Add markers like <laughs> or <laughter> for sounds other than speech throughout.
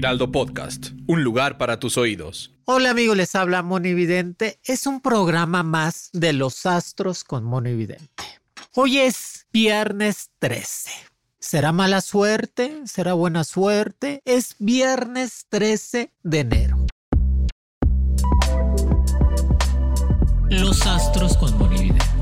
Heraldo Podcast, un lugar para tus oídos. Hola amigos, les habla Monividente. Es un programa más de los astros con Monividente. Hoy es viernes 13. ¿Será mala suerte? ¿Será buena suerte? Es viernes 13 de enero. Los astros con Monividente.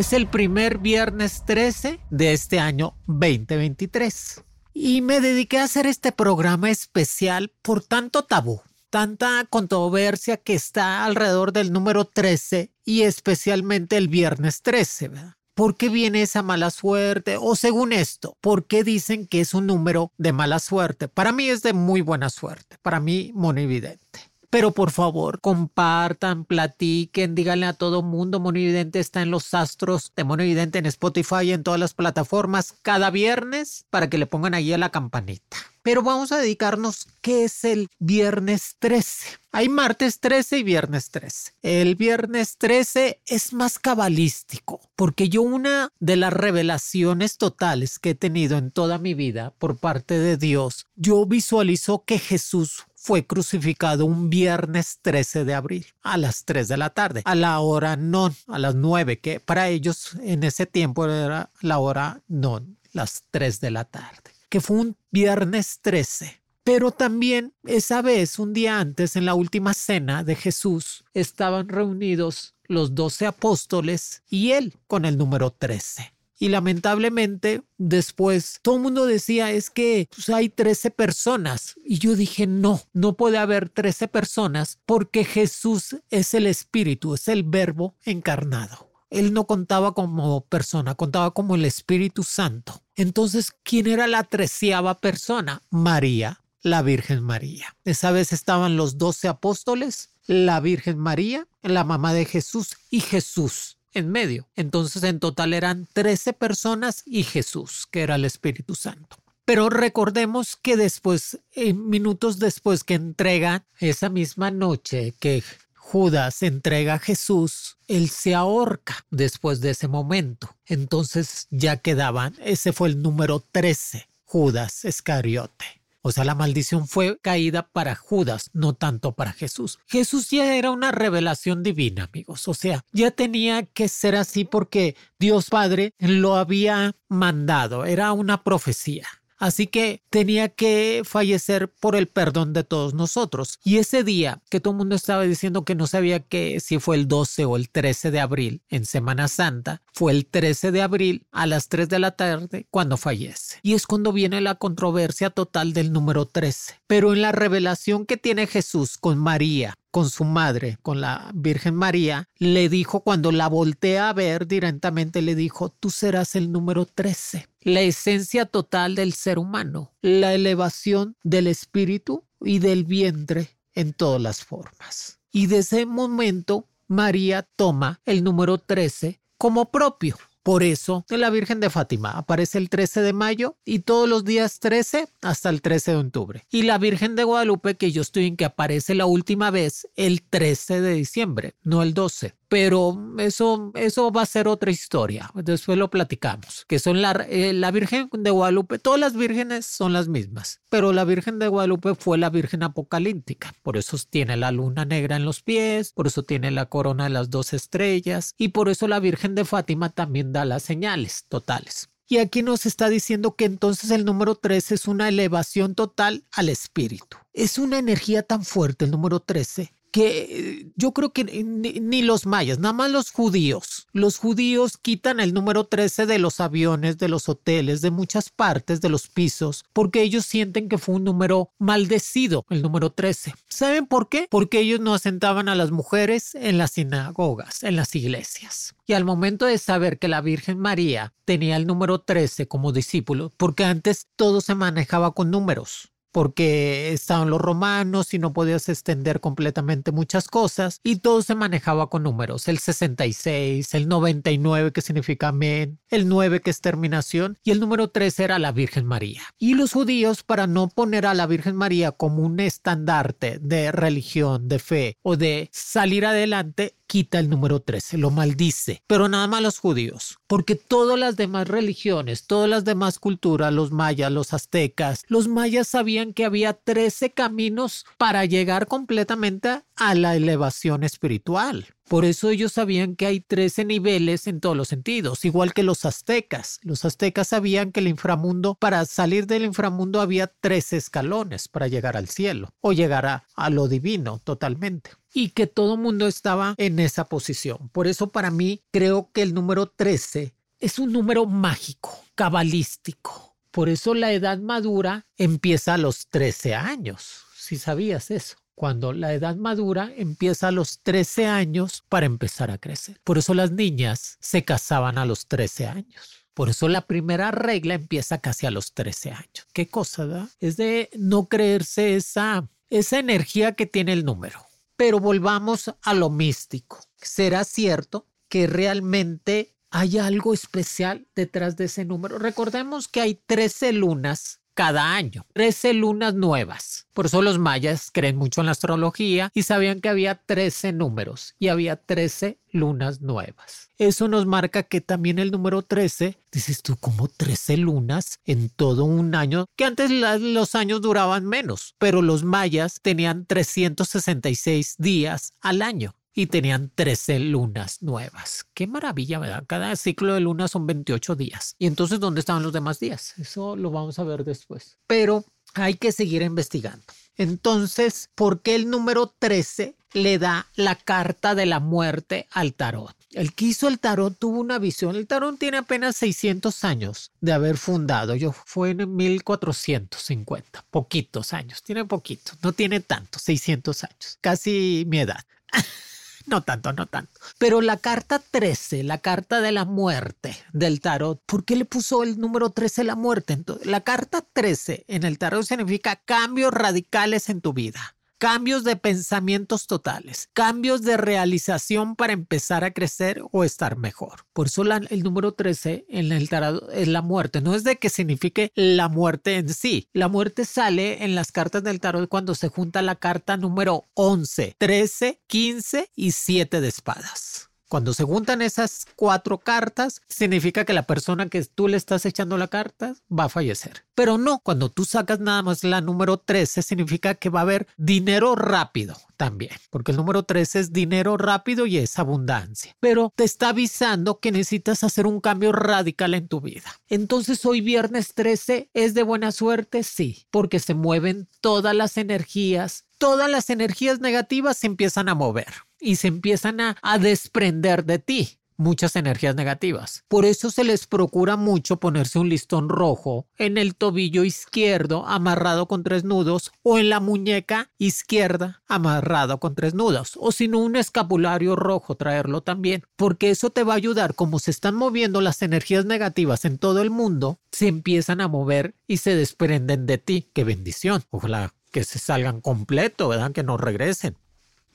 Es el primer viernes 13 de este año 2023. Y me dediqué a hacer este programa especial por tanto tabú, tanta controversia que está alrededor del número 13 y especialmente el viernes 13, ¿verdad? ¿Por qué viene esa mala suerte? O según esto, ¿por qué dicen que es un número de mala suerte? Para mí es de muy buena suerte, para mí monividente. Pero por favor, compartan, platiquen, díganle a todo mundo. Monividente está en los astros de Monividente en Spotify y en todas las plataformas cada viernes para que le pongan ahí a la campanita. Pero vamos a dedicarnos qué es el viernes 13. Hay martes 13 y viernes 13. El viernes 13 es más cabalístico, porque yo una de las revelaciones totales que he tenido en toda mi vida por parte de Dios, yo visualizo que Jesús fue crucificado un viernes 13 de abril a las 3 de la tarde, a la hora non, a las 9, que para ellos en ese tiempo era la hora non, las 3 de la tarde, que fue un viernes 13. Pero también esa vez, un día antes, en la última cena de Jesús, estaban reunidos los doce apóstoles y él con el número 13. Y lamentablemente después todo el mundo decía es que pues, hay 13 personas. Y yo dije no, no puede haber 13 personas porque Jesús es el Espíritu, es el verbo encarnado. Él no contaba como persona, contaba como el Espíritu Santo. Entonces, ¿quién era la treceava persona? María, la Virgen María. Esa vez estaban los doce apóstoles, la Virgen María, la mamá de Jesús y Jesús en medio. Entonces en total eran 13 personas y Jesús, que era el Espíritu Santo. Pero recordemos que después, minutos después que entrega esa misma noche que Judas entrega a Jesús, él se ahorca después de ese momento. Entonces ya quedaban, ese fue el número 13, Judas Iscariote. O sea, la maldición fue caída para Judas, no tanto para Jesús. Jesús ya era una revelación divina, amigos. O sea, ya tenía que ser así porque Dios Padre lo había mandado. Era una profecía. Así que tenía que fallecer por el perdón de todos nosotros. Y ese día que todo el mundo estaba diciendo que no sabía que si fue el 12 o el 13 de abril en Semana Santa, fue el 13 de abril a las 3 de la tarde cuando fallece. Y es cuando viene la controversia total del número 13. Pero en la revelación que tiene Jesús con María con su madre, con la Virgen María, le dijo cuando la voltea a ver directamente, le dijo, tú serás el número 13, la esencia total del ser humano, la elevación del espíritu y del vientre en todas las formas. Y desde ese momento, María toma el número 13 como propio. Por eso, la Virgen de Fátima aparece el 13 de mayo y todos los días 13 hasta el 13 de octubre. Y la Virgen de Guadalupe, que yo estoy en que aparece la última vez el 13 de diciembre, no el 12 pero eso, eso va a ser otra historia. Después lo platicamos. Que son la, eh, la Virgen de Guadalupe, todas las vírgenes son las mismas, pero la Virgen de Guadalupe fue la Virgen apocalíptica. Por eso tiene la luna negra en los pies, por eso tiene la corona de las dos estrellas y por eso la Virgen de Fátima también da las señales totales. Y aquí nos está diciendo que entonces el número 3 es una elevación total al espíritu. Es una energía tan fuerte el número 13 que eh, yo creo que ni, los mayas, nada más los judíos. Los judíos quitan el número 13 de los aviones, de los hoteles, de muchas partes, de los pisos, porque ellos sienten que fue un número maldecido, el número 13. ¿Saben por qué? Porque ellos no asentaban a las mujeres en las sinagogas, en las iglesias. Y al momento de saber que la Virgen María tenía el número 13 como discípulo, porque antes todo se manejaba con números porque estaban los romanos y no podías extender completamente muchas cosas y todo se manejaba con números, el 66, el 99 que significa amén, el 9 que es terminación y el número 3 era la Virgen María. Y los judíos para no poner a la Virgen María como un estandarte de religión, de fe o de salir adelante, quita el número 13, lo maldice, pero nada más los judíos, porque todas las demás religiones, todas las demás culturas, los mayas, los aztecas, los mayas sabían que había 13 caminos para llegar completamente a la elevación espiritual. Por eso ellos sabían que hay 13 niveles en todos los sentidos, igual que los aztecas. Los aztecas sabían que el inframundo, para salir del inframundo había 13 escalones para llegar al cielo o llegar a, a lo divino totalmente y que todo mundo estaba en esa posición. Por eso para mí creo que el número 13 es un número mágico, cabalístico. Por eso la edad madura empieza a los 13 años, si sabías eso cuando la edad madura empieza a los 13 años para empezar a crecer. Por eso las niñas se casaban a los 13 años. Por eso la primera regla empieza casi a los 13 años. ¿Qué cosa da? Es de no creerse esa, esa energía que tiene el número. Pero volvamos a lo místico. ¿Será cierto que realmente hay algo especial detrás de ese número? Recordemos que hay 13 lunas cada año. 13 lunas nuevas. Por eso los mayas creen mucho en la astrología y sabían que había 13 números y había 13 lunas nuevas. Eso nos marca que también el número 13, dices tú, como 13 lunas en todo un año, que antes los años duraban menos, pero los mayas tenían 366 días al año y tenían 13 lunas nuevas. Qué maravilla, ¿verdad? Cada ciclo de luna son 28 días. Y entonces, ¿dónde estaban los demás días? Eso lo vamos a ver después. Pero hay que seguir investigando. Entonces, ¿por qué el número 13 le da la carta de la muerte al tarot? El que hizo el tarot tuvo una visión. El tarot tiene apenas 600 años de haber fundado. Yo fue en 1450, poquitos años, tiene poquito, no tiene tanto, 600 años, casi mi edad. <laughs> No tanto, no tanto. Pero la carta 13, la carta de la muerte del tarot, ¿por qué le puso el número 13 la muerte? Entonces, la carta 13 en el tarot significa cambios radicales en tu vida cambios de pensamientos totales, cambios de realización para empezar a crecer o estar mejor. Por eso el número 13 en el tarot es la muerte. No es de que signifique la muerte en sí. La muerte sale en las cartas del tarot cuando se junta la carta número 11, 13, 15 y 7 de espadas. Cuando se juntan esas cuatro cartas, significa que la persona que tú le estás echando la carta va a fallecer. Pero no, cuando tú sacas nada más la número 13, significa que va a haber dinero rápido también, porque el número 13 es dinero rápido y es abundancia. Pero te está avisando que necesitas hacer un cambio radical en tu vida. Entonces hoy viernes 13 es de buena suerte, sí, porque se mueven todas las energías, todas las energías negativas se empiezan a mover y se empiezan a, desprender de ti muchas energías negativas. Por eso se les procura mucho ponerse un listón rojo en el tobillo izquierdo amarrado con tres nudos o en la muñeca izquierda amarrado con tres nudos o si no un escapulario rojo traerlo también porque eso te va a ayudar como se están moviendo las energías negativas en todo el mundo se empiezan a mover y se desprenden de ti. Qué bendición. Ojalá que se salgan completo, ¿verdad? Que no regresen.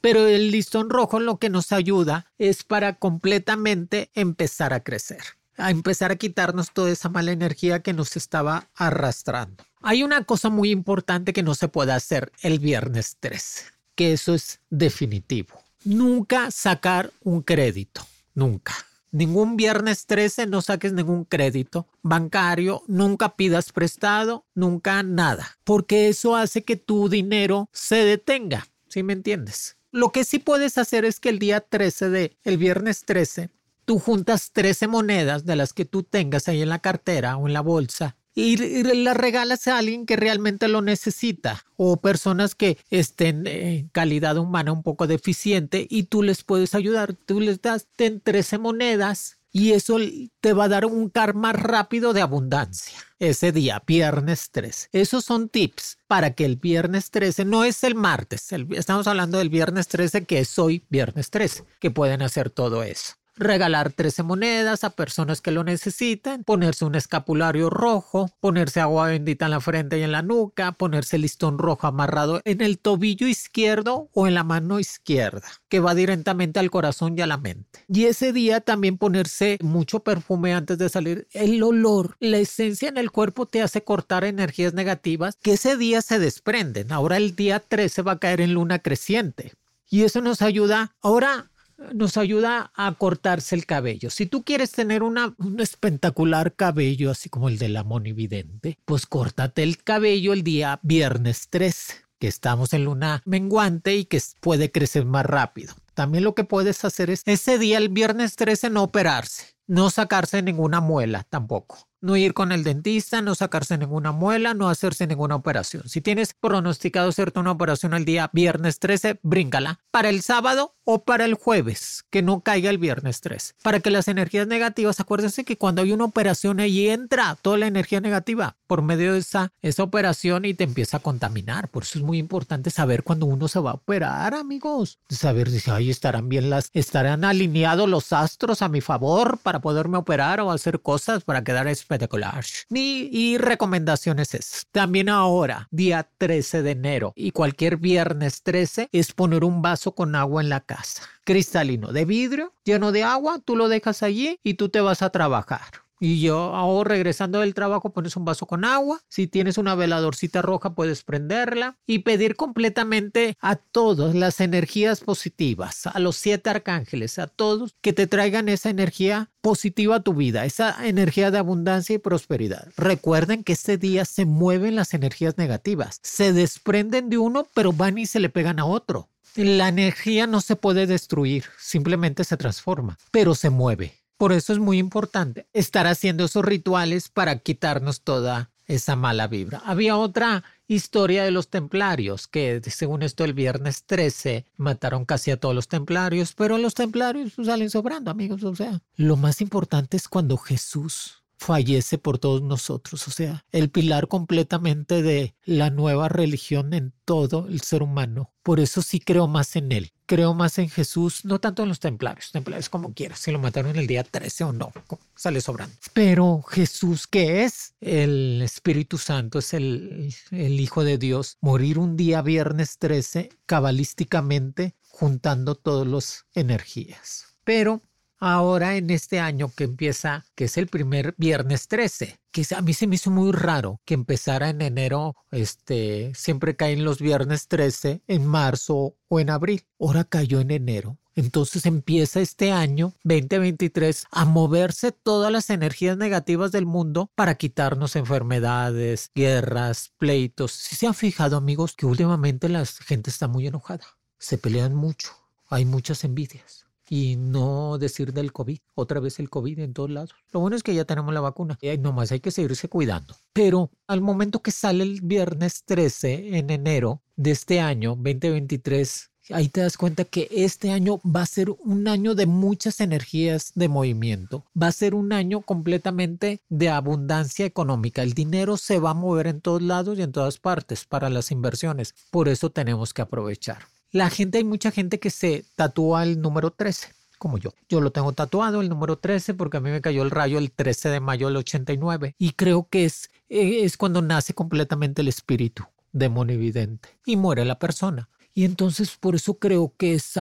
Pero el listón rojo lo que nos ayuda es para completamente empezar a crecer, a empezar a quitarnos toda esa mala energía que nos estaba arrastrando. Hay una cosa muy importante que no se puede hacer el viernes 13, que eso es definitivo. Nunca sacar un crédito, nunca. Ningún viernes 13 no saques ningún crédito bancario, nunca pidas prestado, nunca nada, porque eso hace que tu dinero se detenga, ¿sí me entiendes? Lo que sí puedes hacer es que el día 13 de, el viernes 13, tú juntas 13 monedas de las que tú tengas ahí en la cartera o en la bolsa y, la regalas a alguien que realmente lo necesita o personas que estén en calidad humana un poco deficiente y tú les puedes ayudar. Tú les das 13 monedas y eso te va a dar un karma rápido de abundancia ese día, viernes 13. Esos son tips para que el viernes 13, no es el martes, estamos hablando del viernes 13 que es hoy viernes 13, que pueden hacer todo eso regalar 13 monedas a personas que lo necesiten, ponerse un escapulario rojo, ponerse agua bendita en la frente y en la nuca, ponerse listón rojo amarrado en el tobillo izquierdo o en la mano izquierda, que va directamente al corazón y a la mente. Y ese día también ponerse mucho perfume antes de salir. El olor, la esencia en el cuerpo te hace cortar energías negativas que ese día se desprenden. Ahora el día 13 va a caer en luna creciente. Y eso nos ayuda. Ahora nos ayuda a cortarse el cabello. Si tú quieres tener un espectacular cabello, así como el de la monividente, pues córtate el cabello el día viernes 13, que estamos en luna menguante y que puede crecer más rápido. También lo que puedes hacer es ese día, el viernes 13, no operarse, no sacarse ninguna muela tampoco no ir con el dentista, no sacarse ninguna muela, no hacerse ninguna operación. Si tienes pronosticado hacerte una operación el día viernes 13, bríncala para el sábado o para el jueves, que no caiga el viernes 13. Para que las energías negativas, acuérdense que cuando hay una operación ahí entra toda la energía negativa por medio de esa, esa operación y te empieza a contaminar. Por eso es muy importante saber cuando uno se va a operar, amigos. Saber si ahí estarán bien las, estarán alineados los astros a mi favor para poderme operar o hacer cosas para quedar espectacular. Y, y recomendaciones es también ahora, día 13 de enero y cualquier viernes 13 es poner un vaso con agua en la casa. Cristalino de vidrio, lleno de agua, tú lo dejas allí y tú te vas a trabajar. Y yo, ahora regresando del trabajo, pones un vaso con agua. Si tienes una veladorcita roja, puedes prenderla y pedir completamente a todas las energías positivas, a los siete arcángeles, a todos que te traigan esa energía positiva a tu vida, esa energía de abundancia y prosperidad. Recuerden que este día se mueven las energías negativas, se desprenden de uno, pero van y se le pegan a otro. La energía no se puede destruir, simplemente se transforma, pero se mueve. Por eso es muy importante estar haciendo esos rituales para quitarnos toda esa mala vibra. Había otra historia de los templarios, que según esto el viernes 13 mataron casi a todos los templarios, pero los templarios pues, salen sobrando, amigos. O sea, lo más importante es cuando Jesús fallece por todos nosotros, o sea, el pilar completamente de la nueva religión en todo el ser humano. Por eso sí creo más en él. Creo más en Jesús, no tanto en los templarios, templarios como quieras, si lo mataron el día 13 o no, sale sobrando. Pero Jesús, que es el Espíritu Santo, es el, el Hijo de Dios, morir un día viernes 13, cabalísticamente, juntando todas las energías. Pero ahora en este año que empieza, que es el primer viernes 13, que a mí se me hizo muy raro que empezara en enero, este, siempre caen los viernes 13, en marzo o en abril. Ahora cayó en enero. Entonces empieza este año 2023 a moverse todas las energías negativas del mundo para quitarnos enfermedades, guerras, pleitos. Si se han fijado amigos que últimamente la gente está muy enojada, se pelean mucho, hay muchas envidias y no decir del COVID. Otra vez el COVID en todos lados. Lo bueno es que ya tenemos la vacuna y nomás hay que seguirse cuidando. Pero al momento que sale el viernes 13 en enero de este año 2023, ahí te das cuenta que este año va a ser un año de muchas energías de movimiento. Va a ser un año completamente de abundancia económica. El dinero se va a mover en todos lados y en todas partes para las inversiones. Por eso tenemos que aprovechar. La gente, hay mucha gente que se tatúa el número 13, como yo. Yo lo tengo tatuado, el número 13, porque a mí me cayó el rayo el 13 de mayo del 89. Y creo que es, eh, es cuando nace completamente el espíritu demonividente y muere la persona. Y entonces por eso creo que es...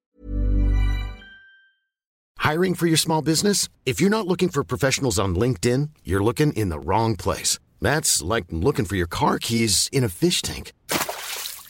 Hiring for your small business? If you're not looking for professionals on LinkedIn, you're looking in the wrong place. That's like looking for your car keys in a fish tank.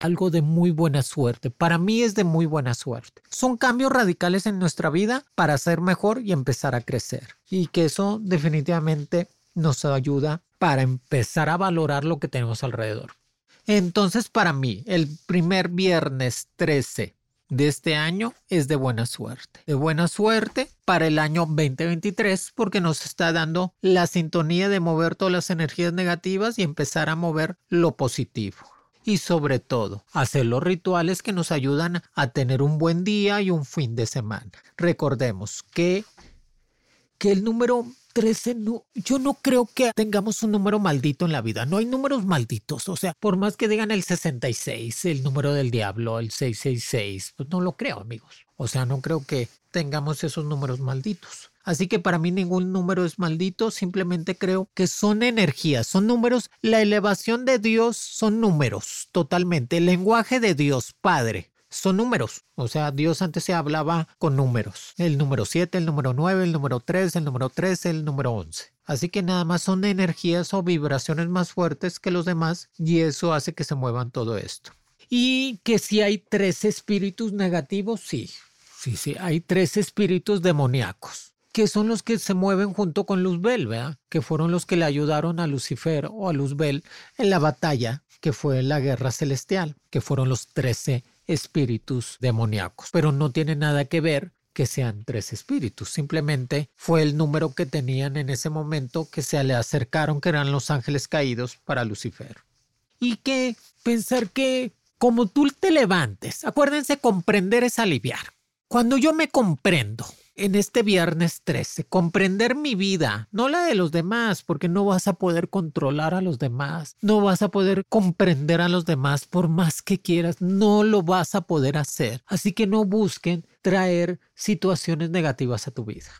Algo de muy buena suerte. Para mí es de muy buena suerte. Son cambios radicales en nuestra vida para ser mejor y empezar a crecer. Y que eso definitivamente nos ayuda para empezar a valorar lo que tenemos alrededor. Entonces, para mí, el primer viernes 13 de este año es de buena suerte. De buena suerte para el año 2023 porque nos está dando la sintonía de mover todas las energías negativas y empezar a mover lo positivo y sobre todo hacer los rituales que nos ayudan a tener un buen día y un fin de semana. Recordemos que, que el número 13 no, yo no creo que tengamos un número maldito en la vida. No hay números malditos. O sea, por más que digan el 66, el número del diablo, el 666, pues no lo creo, amigos. O sea, no creo que tengamos esos números malditos. Así que para mí ningún número es maldito, simplemente creo que son energías, son números. La elevación de Dios son números, totalmente. El lenguaje de Dios, Padre, son números. O sea, Dios antes se hablaba con números. El número 7, el número 9, el número 3, el número 13, el número 11. Así que nada más son energías o vibraciones más fuertes que los demás y eso hace que se muevan todo esto. Y que si hay tres espíritus negativos, sí. Sí, sí, hay tres espíritus demoníacos que son los que se mueven junto con Luzbel, ¿verdad? Que fueron los que le ayudaron a Lucifer o a Luzbel en la batalla que fue la guerra celestial, que fueron los trece espíritus demoníacos. Pero no tiene nada que ver que sean tres espíritus, simplemente fue el número que tenían en ese momento que se le acercaron, que eran los ángeles caídos para Lucifer. Y que pensar que como tú te levantes, acuérdense, comprender es aliviar. Cuando yo me comprendo, en este viernes 13, comprender mi vida, no la de los demás, porque no vas a poder controlar a los demás, no vas a poder comprender a los demás por más que quieras, no lo vas a poder hacer. Así que no busquen traer situaciones negativas a tu vida.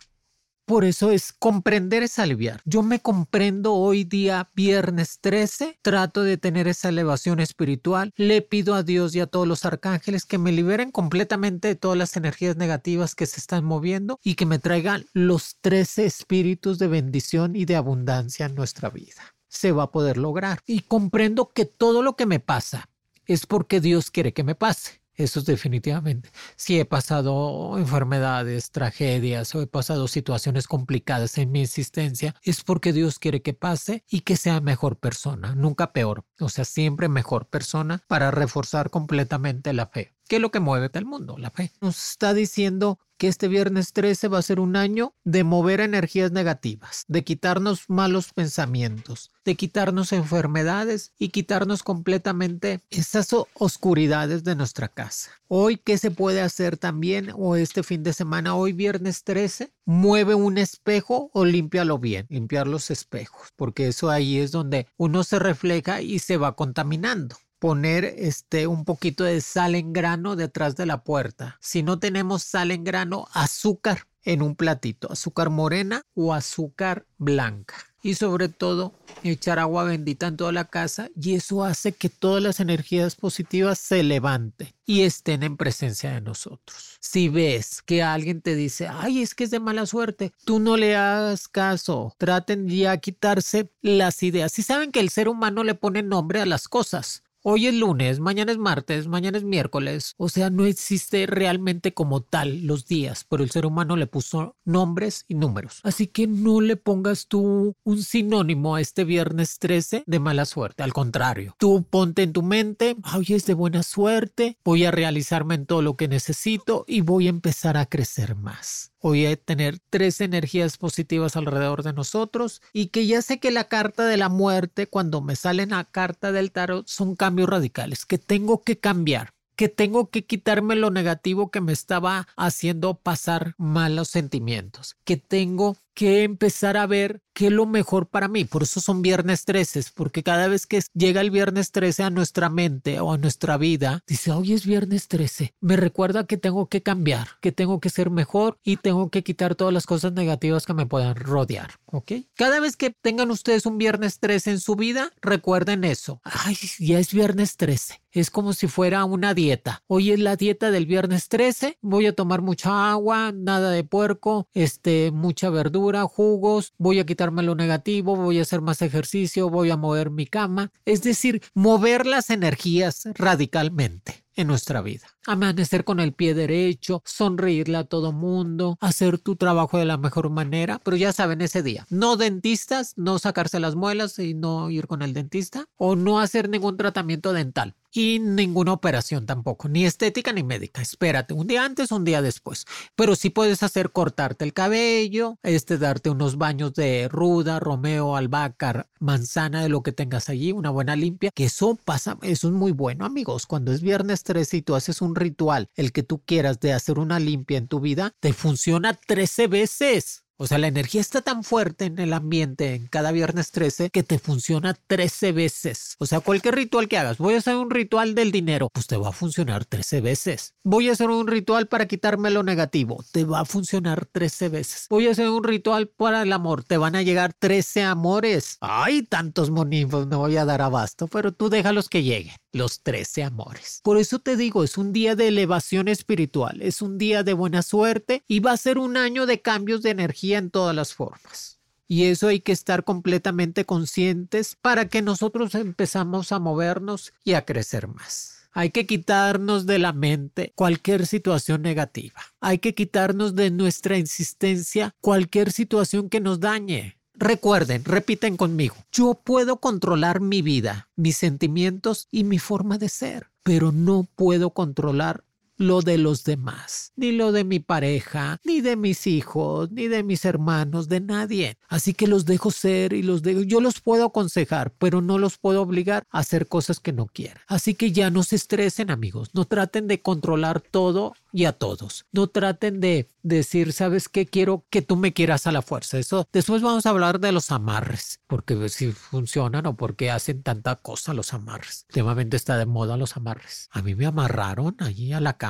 Por eso es comprender es aliviar. Yo me comprendo hoy día viernes 13, trato de tener esa elevación espiritual, le pido a Dios y a todos los arcángeles que me liberen completamente de todas las energías negativas que se están moviendo y que me traigan los 13 espíritus de bendición y de abundancia en nuestra vida. Se va a poder lograr. Y comprendo que todo lo que me pasa es porque Dios quiere que me pase. Eso es definitivamente. Si he pasado enfermedades, tragedias o he pasado situaciones complicadas en mi existencia, es porque Dios quiere que pase y que sea mejor persona, nunca peor. O sea, siempre mejor persona para reforzar completamente la fe. ¿Qué es lo que mueve el mundo? La fe. Nos está diciendo que este viernes 13 va a ser un año de mover energías negativas, de quitarnos malos pensamientos, de quitarnos enfermedades y quitarnos completamente esas oscuridades de nuestra casa. Hoy, ¿qué se puede hacer también? O este fin de semana, hoy viernes 13, mueve un espejo o límpialo bien, limpiar los espejos, porque eso ahí es donde uno se refleja y se va contaminando poner este un poquito de sal en grano detrás de la puerta. Si no tenemos sal en grano, azúcar en un platito, azúcar morena o azúcar blanca. Y sobre todo, echar agua bendita en toda la casa y eso hace que todas las energías positivas se levanten y estén en presencia de nosotros. Si ves que alguien te dice, ay, es que es de mala suerte, tú no le hagas caso. Traten ya quitarse las ideas. Si saben que el ser humano le pone nombre a las cosas, Hoy es lunes, mañana es martes, mañana es miércoles. O sea, no existe realmente como tal los días, pero el ser humano le puso nombres y números. Así que no le pongas tú un sinónimo a este viernes 13 de mala suerte. Al contrario, tú ponte en tu mente, hoy es de buena suerte, voy a realizarme en todo lo que necesito y voy a empezar a crecer más. Voy a tener tres energías positivas alrededor de nosotros y que ya sé que la carta de la muerte, cuando me sale la carta del tarot, son cambios radicales, que tengo que cambiar que tengo que quitarme lo negativo que me estaba haciendo pasar malos sentimientos, que tengo que empezar a ver qué es lo mejor para mí. Por eso son viernes 13, porque cada vez que llega el viernes 13 a nuestra mente o a nuestra vida, dice, hoy es viernes 13. Me recuerda que tengo que cambiar, que tengo que ser mejor y tengo que quitar todas las cosas negativas que me puedan rodear. ¿Ok? Cada vez que tengan ustedes un viernes 13 en su vida, recuerden eso. Ay, ya es viernes 13. Es como si fuera una dieta. Hoy es la dieta del viernes 13. Voy a tomar mucha agua, nada de puerco, este, mucha verdura, jugos. Voy a quitarme lo negativo, voy a hacer más ejercicio, voy a mover mi cama. Es decir, mover las energías radicalmente en nuestra vida. Amanecer con el pie derecho, sonreírle a todo mundo, hacer tu trabajo de la mejor manera, pero ya saben ese día. No dentistas, no sacarse las muelas y no ir con el dentista o no hacer ningún tratamiento dental y ninguna operación tampoco, ni estética ni médica. Espérate, un día antes, un día después. Pero sí puedes hacer cortarte el cabello, este darte unos baños de ruda, romeo, albahaca, manzana, de lo que tengas allí, una buena limpia, que eso pasa, eso es muy bueno, amigos. Cuando es viernes 13 y tú haces un ritual, el que tú quieras de hacer una limpia en tu vida, te funciona 13 veces. O sea, la energía está tan fuerte en el ambiente en cada viernes 13 que te funciona 13 veces. O sea, cualquier ritual que hagas, voy a hacer un ritual del dinero, pues te va a funcionar 13 veces. Voy a hacer un ritual para quitarme lo negativo, te va a funcionar 13 veces. Voy a hacer un ritual para el amor, te van a llegar 13 amores. Ay, tantos monifos, no voy a dar abasto, pero tú déjalos que lleguen los 13 amores. Por eso te digo, es un día de elevación espiritual, es un día de buena suerte y va a ser un año de cambios de energía en todas las formas. Y eso hay que estar completamente conscientes para que nosotros empezamos a movernos y a crecer más. Hay que quitarnos de la mente cualquier situación negativa. Hay que quitarnos de nuestra existencia cualquier situación que nos dañe. Recuerden, repiten conmigo, yo puedo controlar mi vida, mis sentimientos y mi forma de ser, pero no puedo controlar lo de los demás, ni lo de mi pareja, ni de mis hijos, ni de mis hermanos, de nadie. Así que los dejo ser y los dejo. Yo los puedo aconsejar, pero no los puedo obligar a hacer cosas que no quieran. Así que ya no se estresen, amigos. No traten de controlar todo y a todos. No traten de decir, ¿sabes qué? Quiero que tú me quieras a la fuerza. Eso después vamos a hablar de los amarres, porque si funcionan o porque hacen tanta cosa los amarres. Últimamente está de moda los amarres. A mí me amarraron allí a la cama.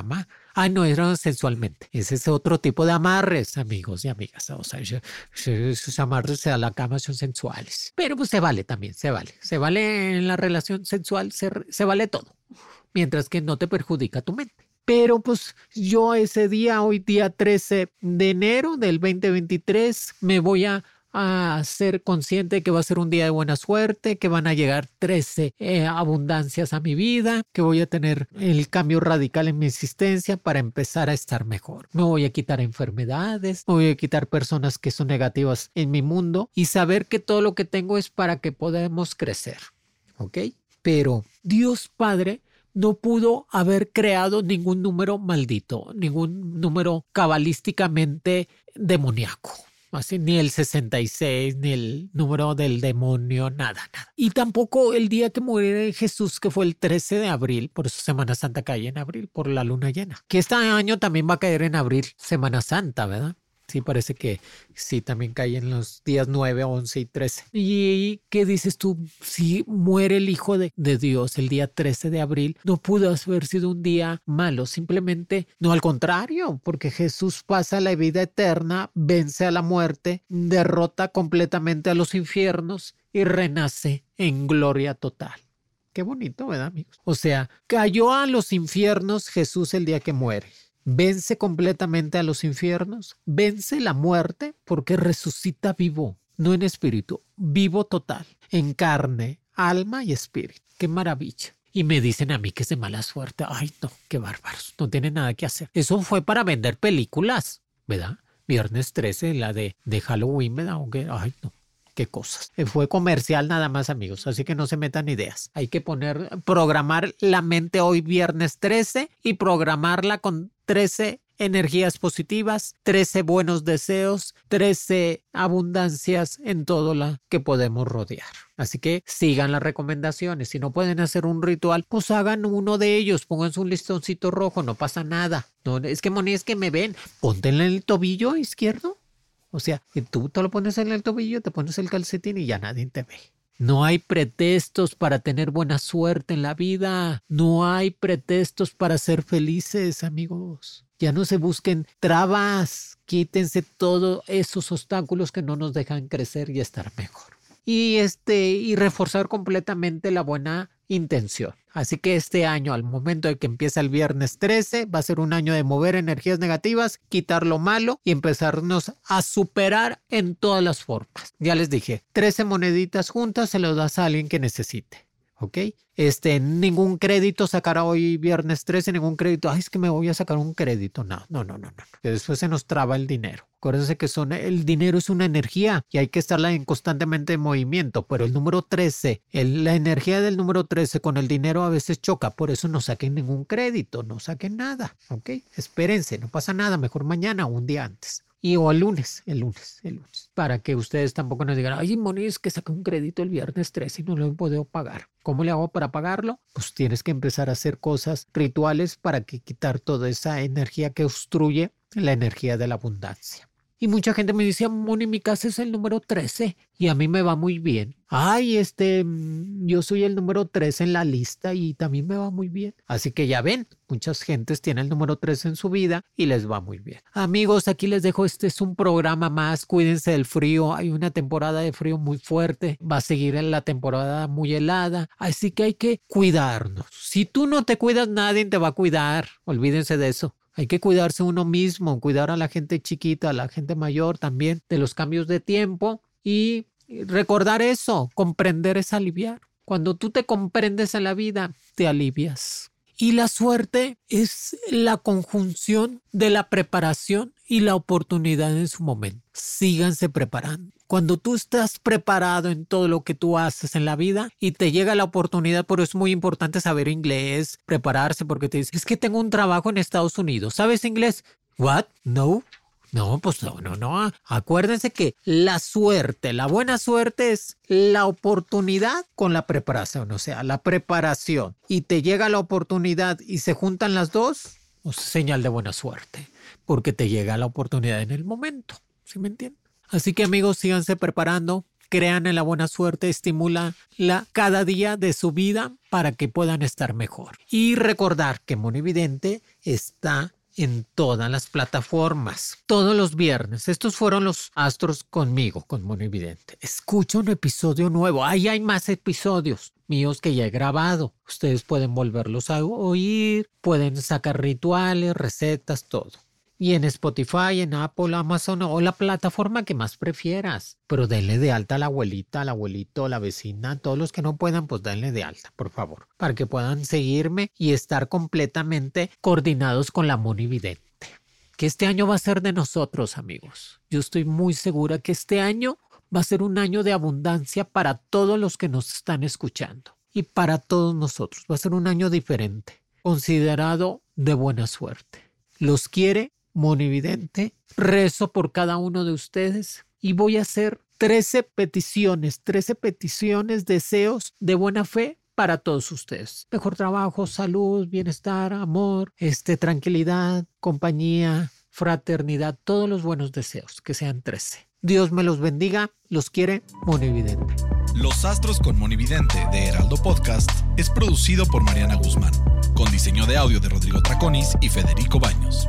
Ah, no, eran sensualmente. Ese es otro tipo de amarres, amigos y amigas. O sea, esos amarres a la cama son sensuales. Pero pues se vale también, se vale. Se vale en la relación sensual, se, se vale todo. Mientras que no te perjudica tu mente. Pero pues yo ese día, hoy día 13 de enero del 2023, me voy a, ser consciente que va a ser un día de buena suerte, que van a llegar 13 eh, abundancias a mi vida, que voy a tener el cambio radical en mi existencia para empezar a estar mejor. Me voy a quitar enfermedades, me voy a quitar personas que son negativas en mi mundo y saber que todo lo que tengo es para que podamos crecer. ¿Ok? Pero Dios Padre no pudo haber creado ningún número maldito, ningún número cabalísticamente demoníaco. Así, ni el 66, ni el número del demonio, nada, nada. Y tampoco el día que murió Jesús, que fue el 13 de abril, por eso Semana Santa cae en abril, por la luna llena. Que este año también va a caer en abril, Semana Santa, ¿verdad? Sí, parece que sí, también cae en los días 9, 11 y 13. ¿Y qué dices tú? Si muere el Hijo de, Dios el día 13 de abril, no pudo haber sido un día malo, simplemente no al contrario, porque Jesús pasa la vida eterna, vence a la muerte, derrota completamente a los infiernos y renace en gloria total. Qué bonito, ¿verdad, amigos? O sea, cayó a los infiernos Jesús el día que muere vence completamente a los infiernos, vence la muerte porque resucita vivo, no en espíritu, vivo total, en carne, alma y espíritu. Qué maravilla. Y me dicen a mí que es de mala suerte. Ay, no, qué bárbaros. No tiene nada que hacer. Eso fue para vender películas, ¿verdad? Viernes 13, la de, de Halloween, ¿verdad? Aunque, ay, no qué cosas. Eh, fue comercial nada más, amigos, así que no se metan ideas. Hay que poner, programar la mente hoy viernes 13 y programarla con 13 energías positivas, 13 buenos deseos, 13 abundancias en todo lo que podemos rodear. Así que sigan las recomendaciones. Si no pueden hacer un ritual, pues hagan uno de ellos. Pónganse un listoncito rojo, no pasa nada. No, es que Moni, es que me ven. Póntenle el tobillo izquierdo O sea, tú te lo pones en el tobillo, te pones el calcetín y ya nadie te ve. No hay pretextos para tener buena suerte en la vida. No hay pretextos para ser felices, amigos. Ya no se busquen trabas. Quítense todos esos obstáculos que no nos dejan crecer y estar mejor. Y este y reforzar completamente la buena intención. Así que este año, al momento de que empieza el viernes 13, va a ser un año de mover energías negativas, quitar lo malo y empezarnos a superar en todas las formas. Ya les dije, 13 moneditas juntas se los das a alguien que necesite. ¿Ok? Este, ningún crédito sacará hoy viernes 13, ningún crédito. Ay, es que me voy a sacar un crédito. No, no, no, no, no. Que después se nos traba el dinero. Acuérdense que son, el dinero es una energía y hay que estarla en constantemente en movimiento. Pero el número 13, la energía del número 13 con el dinero a veces choca. Por eso no saquen ningún crédito, no saquen nada. ¿Ok? Espérense, no pasa nada. Mejor mañana o un día antes y o el lunes, el lunes, el lunes, para que ustedes tampoco nos digan, ay, Moni, es que saqué un crédito el viernes 13 y no lo he podido pagar. ¿Cómo le hago para pagarlo? Pues tienes que empezar a hacer cosas rituales para que quitar toda esa energía que obstruye la energía de la abundancia. Y mucha gente me decía, Moni, mi casa es el número 13 y a mí me va muy bien. Ay, este, mm, yo soy el número 13 en la lista y también me va muy bien. Así que ya ven, muchas gentes tienen el número 13 en su vida y les va muy bien. Amigos, aquí les dejo, este es un programa más, cuídense del frío, hay una temporada de frío muy fuerte, va a seguir en la temporada muy helada, así que hay que cuidarnos. Si tú no te cuidas, nadie te va a cuidar, olvídense de eso. Hay que cuidarse uno mismo, cuidar a la gente chiquita, a la gente mayor también de los cambios de tiempo y recordar eso, comprender es aliviar. Cuando tú te comprendes en la vida, te alivias. Y la suerte es la conjunción de la preparación y la oportunidad en su momento. Síganse preparando. Cuando tú estás preparado en todo lo que tú haces en la vida y te llega la oportunidad, por eso es muy importante saber inglés, prepararse, porque te dicen, es que tengo un trabajo en Estados Unidos. ¿Sabes inglés? What? No. No, pues no, no, no. Acuérdense que la suerte, la buena suerte es la oportunidad con la preparación, o sea, la preparación. Y te llega la oportunidad y se juntan las dos, pues señal de buena suerte, porque te llega la oportunidad en el momento. ¿Sí me entienden? Así que amigos, síganse preparando, crean en la buena suerte, estimulan la cada día de su vida para que puedan estar mejor. Y recordar que Monividente está en todas las plataformas. Todos los viernes. Estos fueron los astros conmigo, con Mono Evidente. Escucha un episodio nuevo. Ahí hay más episodios míos que ya he grabado. Ustedes pueden volverlos a oír, pueden sacar rituales, recetas, todo y en Spotify, en Apple, Amazon o la plataforma que más prefieras. Pero denle de alta a la abuelita, al abuelito, a la vecina, a todos los que no puedan, pues denle de alta, por favor, para que puedan seguirme y estar completamente coordinados con la monividente. Que este año va a ser de nosotros, amigos. Yo estoy muy segura que este año va a ser un año de abundancia para todos los que nos están escuchando y para todos nosotros. Va a ser un año diferente, considerado de buena suerte. Los quiere monividente, rezo por cada uno de ustedes y voy a hacer 13 peticiones, 13 peticiones, deseos de buena fe para todos ustedes. Mejor trabajo, salud, bienestar, amor, este, tranquilidad, compañía, fraternidad, todos los buenos deseos, que sean 13. Dios me los bendiga, los quiere Monividente. Los Astros con Monividente de Heraldo Podcast es producido por Mariana Guzmán, con diseño de audio de Rodrigo Traconis y Federico Baños.